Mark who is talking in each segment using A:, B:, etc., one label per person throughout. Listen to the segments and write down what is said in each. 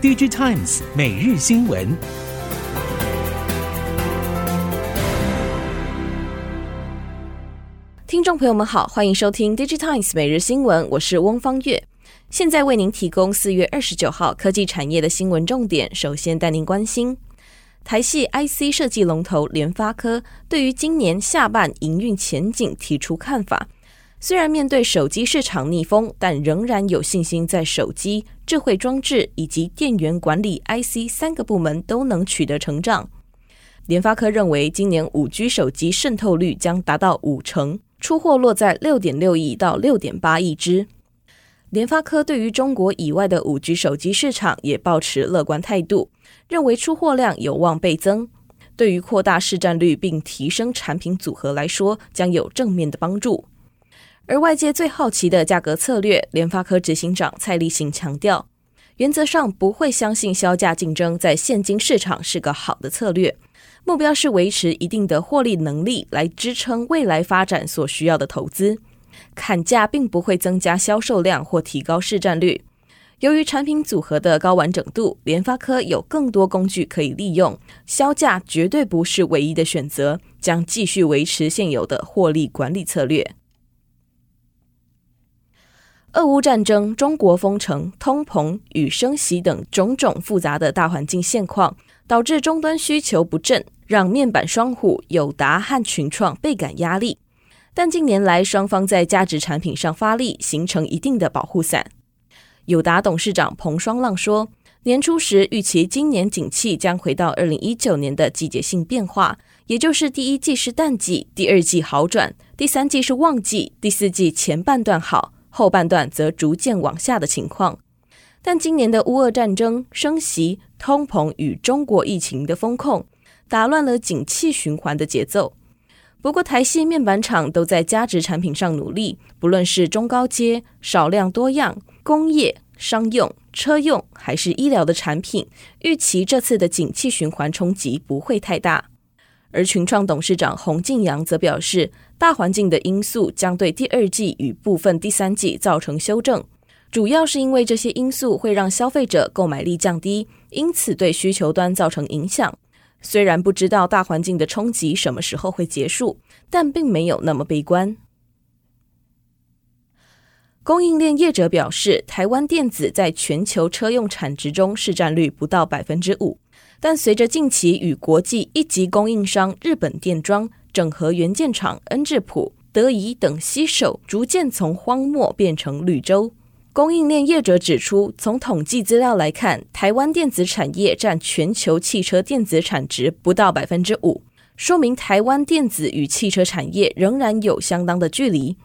A: DigiTimes 每日新闻，
B: 听众朋友们好，欢迎收听 DigiTimes 每日新闻，我是翁方月，现在为您提供四月二十九号科技产业的新闻重点。首先带您关心台系 IC 设计龙头联发科对于今年下半营运前景提出看法。虽然面对手机市场逆风，但仍然有信心在手机、智慧装置以及电源管理 IC 三个部门都能取得成长。联发科认为，今年五 G 手机渗透率将达到五成，出货落在六点六亿到六点八亿只。联发科对于中国以外的五 G 手机市场也保持乐观态度，认为出货量有望倍增，对于扩大市占率并提升产品组合来说，将有正面的帮助。而外界最好奇的价格策略，联发科执行长蔡力行强调，原则上不会相信销价竞争在现今市场是个好的策略，目标是维持一定的获利能力来支撑未来发展所需要的投资。砍价并不会增加销售量或提高市占率。由于产品组合的高完整度，联发科有更多工具可以利用，削价绝对不是唯一的选择，将继续维持现有的获利管理策略。俄乌战争、中国封城、通膨与升息等种种复杂的大环境现况，导致终端需求不振，让面板双虎友达和群创倍感压力。但近年来，双方在价值产品上发力，形成一定的保护伞。友达董事长彭双浪说：“年初时预期今年景气将回到二零一九年的季节性变化，也就是第一季是淡季，第二季好转，第三季是旺季，第四季前半段好。”后半段则逐渐往下的情况，但今年的乌俄战争、升息、通膨与中国疫情的风控，打乱了景气循环的节奏。不过，台系面板厂都在价值产品上努力，不论是中高阶、少量多样、工业、商用、车用，还是医疗的产品，预期这次的景气循环冲击不会太大。而群创董事长洪敬阳则表示，大环境的因素将对第二季与部分第三季造成修正，主要是因为这些因素会让消费者购买力降低，因此对需求端造成影响。虽然不知道大环境的冲击什么时候会结束，但并没有那么悲观。供应链业者表示，台湾电子在全球车用产值中市占率不到百分之五。但随着近期与国际一级供应商日本电装、整合元件厂恩智浦、德仪等吸手，逐渐从荒漠变成绿洲。供应链业者指出，从统计资料来看，台湾电子产业占全球汽车电子产值不到百分之五，说明台湾电子与汽车产业仍然有相当的距离。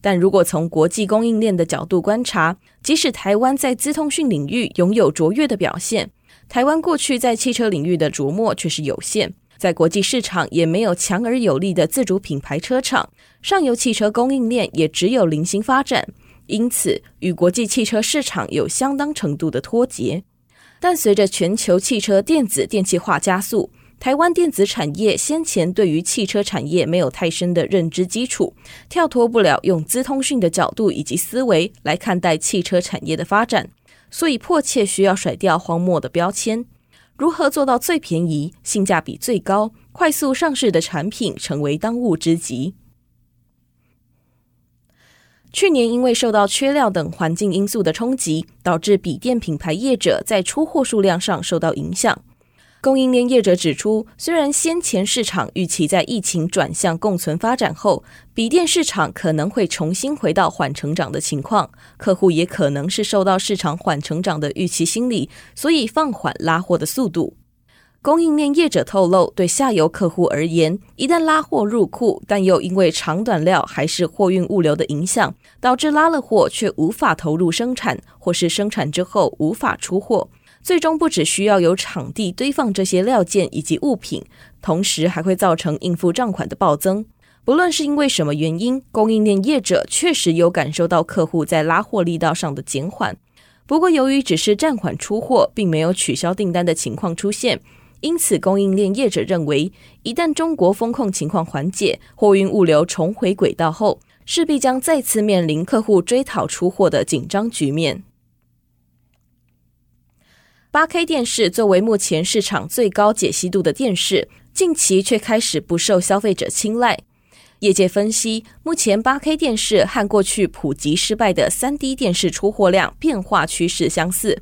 B: 但如果从国际供应链的角度观察，即使台湾在资通讯领域拥有卓越的表现，台湾过去在汽车领域的琢磨却是有限，在国际市场也没有强而有力的自主品牌车厂，上游汽车供应链也只有零星发展，因此与国际汽车市场有相当程度的脱节。但随着全球汽车电子电气化加速，台湾电子产业先前对于汽车产业没有太深的认知基础，跳脱不了用资通讯的角度以及思维来看待汽车产业的发展。所以迫切需要甩掉荒漠的标签，如何做到最便宜、性价比最高、快速上市的产品，成为当务之急。去年因为受到缺料等环境因素的冲击，导致笔电品牌业者在出货数量上受到影响。供应链业者指出，虽然先前市场预期在疫情转向共存发展后，笔电市场可能会重新回到缓成长的情况，客户也可能是受到市场缓成长的预期心理，所以放缓拉货的速度。供应链业者透露，对下游客户而言，一旦拉货入库，但又因为长短料还是货运物流的影响，导致拉了货却无法投入生产，或是生产之后无法出货。最终不只需要有场地堆放这些料件以及物品，同时还会造成应付账款的暴增。不论是因为什么原因，供应链业者确实有感受到客户在拉货力道上的减缓。不过，由于只是暂缓出货，并没有取消订单的情况出现，因此供应链业者认为，一旦中国风控情况缓解，货运物流重回轨道后，势必将再次面临客户追讨出货的紧张局面。8K 电视作为目前市场最高解析度的电视，近期却开始不受消费者青睐。业界分析，目前 8K 电视和过去普及失败的 3D 电视出货量变化趋势相似。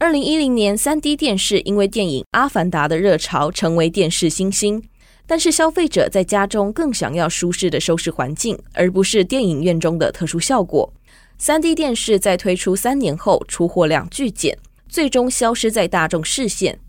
B: 2010年，3D 电视因为电影《阿凡达》的热潮成为电视新星，但是消费者在家中更想要舒适的收视环境，而不是电影院中的特殊效果。3D 电视在推出三年后出货量巨减。最终消失在大众视线，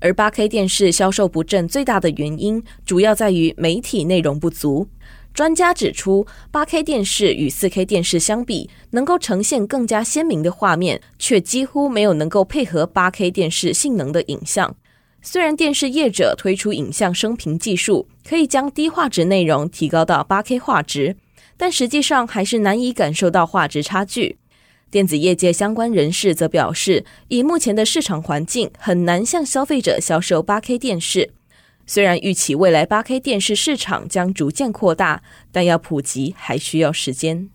B: 而 8K 电视销售不振最大的原因，主要在于媒体内容不足。专家指出，8K 电视与 4K 电视相比，能够呈现更加鲜明的画面，却几乎没有能够配合 8K 电视性能的影像。虽然电视业者推出影像升频技术，可以将低画质内容提高到 8K 画质，但实际上还是难以感受到画质差距。电子业界相关人士则表示，以目前的市场环境，很难向消费者销售 8K 电视。虽然预期未来 8K 电视市场将逐渐扩大，但要普及还需要时间。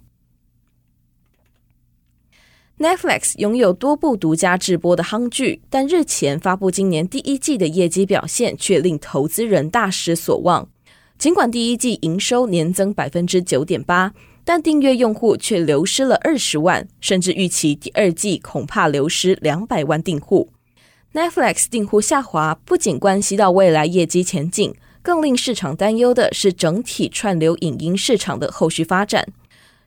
B: Netflix 拥有多部独家制播的夯剧，但日前发布今年第一季的业绩表现却令投资人大失所望。尽管第一季营收年增百分之九点八。但订阅用户却流失了二十万，甚至预期第二季恐怕流失两百万订户。Netflix 订户下滑不仅关系到未来业绩前景，更令市场担忧的是整体串流影音市场的后续发展。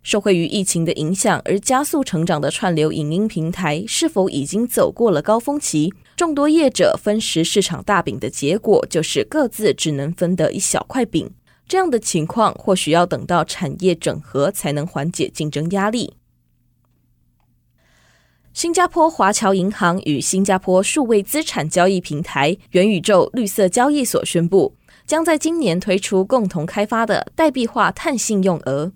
B: 受惠于疫情的影响而加速成长的串流影音平台，是否已经走过了高峰期？众多业者分食市场大饼的结果，就是各自只能分得一小块饼。这样的情况或许要等到产业整合才能缓解竞争压力。新加坡华侨银行与新加坡数位资产交易平台元宇宙绿色交易所宣布，将在今年推出共同开发的代币化碳信用额。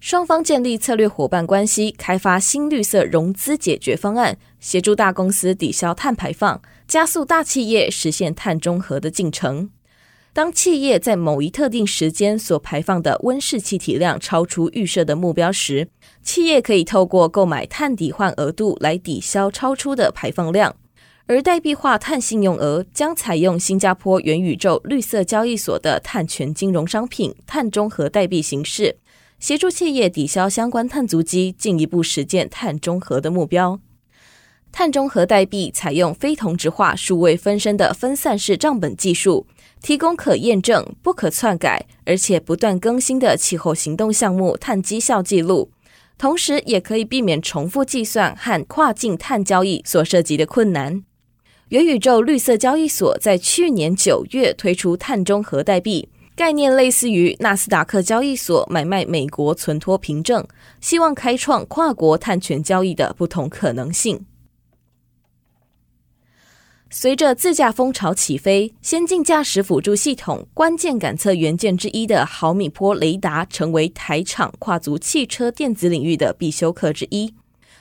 B: 双方建立策略伙伴关系，开发新绿色融资解决方案，协助大公司抵消碳排放，加速大企业实现碳中和的进程。当企业在某一特定时间所排放的温室气体量超出预设的目标时，企业可以透过购买碳抵换额度来抵消超出的排放量。而代币化碳信用额将采用新加坡元宇宙绿色交易所的碳权金融商品碳中和代币形式，协助企业抵消相关碳足迹，进一步实践碳中和的目标。碳中和代币采用非同质化数位分身的分散式账本技术。提供可验证、不可篡改，而且不断更新的气候行动项目碳绩效记录，同时也可以避免重复计算和跨境碳交易所涉及的困难。元宇宙绿色交易所在去年九月推出碳中和代币，概念类似于纳斯达克交易所买卖美国存托凭证，希望开创跨国碳权交易的不同可能性。随着自驾风潮起飞，先进驾驶辅助系统关键感测元件之一的毫米波雷达，成为台厂跨足汽车电子领域的必修课之一。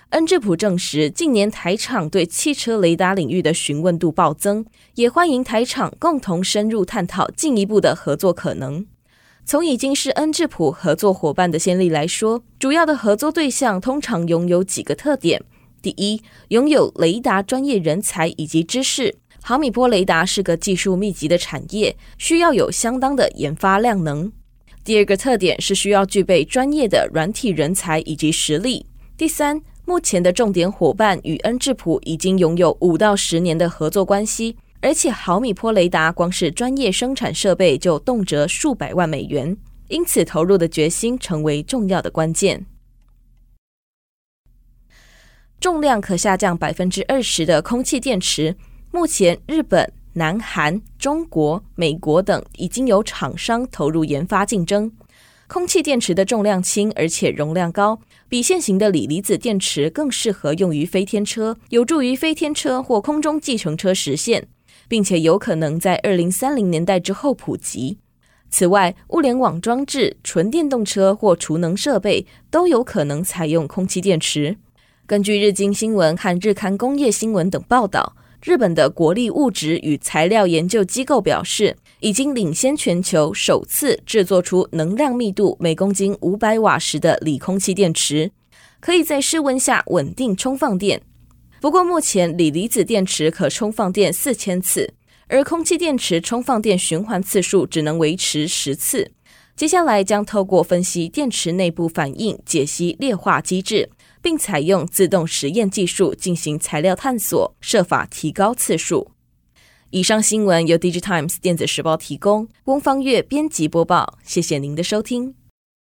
B: 恩智浦证实，近年台厂对汽车雷达领域的询问度暴增，也欢迎台厂共同深入探讨进一步的合作可能。从已经是恩智浦合作伙伴的先例来说，主要的合作对象通常拥有几个特点。第一，拥有雷达专业人才以及知识。毫米波雷达是个技术密集的产业，需要有相当的研发量能。第二个特点是需要具备专业的软体人才以及实力。第三，目前的重点伙伴与恩智浦已经拥有五到十年的合作关系，而且毫米波雷达光是专业生产设备就动辄数百万美元，因此投入的决心成为重要的关键。重量可下降百分之二十的空气电池，目前日本、南韩、中国、美国等已经有厂商投入研发竞争。空气电池的重量轻，而且容量高，比现行的锂离子电池更适合用于飞天车，有助于飞天车或空中计程车实现，并且有可能在二零三零年代之后普及。此外，物联网装置、纯电动车或储能设备都有可能采用空气电池。根据日经新闻和日刊工业新闻等报道，日本的国立物质与材料研究机构表示，已经领先全球，首次制作出能量密度每公斤五百瓦时的锂空气电池，可以在室温下稳定充放电。不过目前锂离子电池可充放电四千次，而空气电池充放电循环次数只能维持十次。接下来将透过分析电池内部反应，解析劣化机制，并采用自动实验技术进行材料探索，设法提高次数。以上新闻由 DigiTimes 电子时报提供，翁方月编辑播报。谢谢您的收听。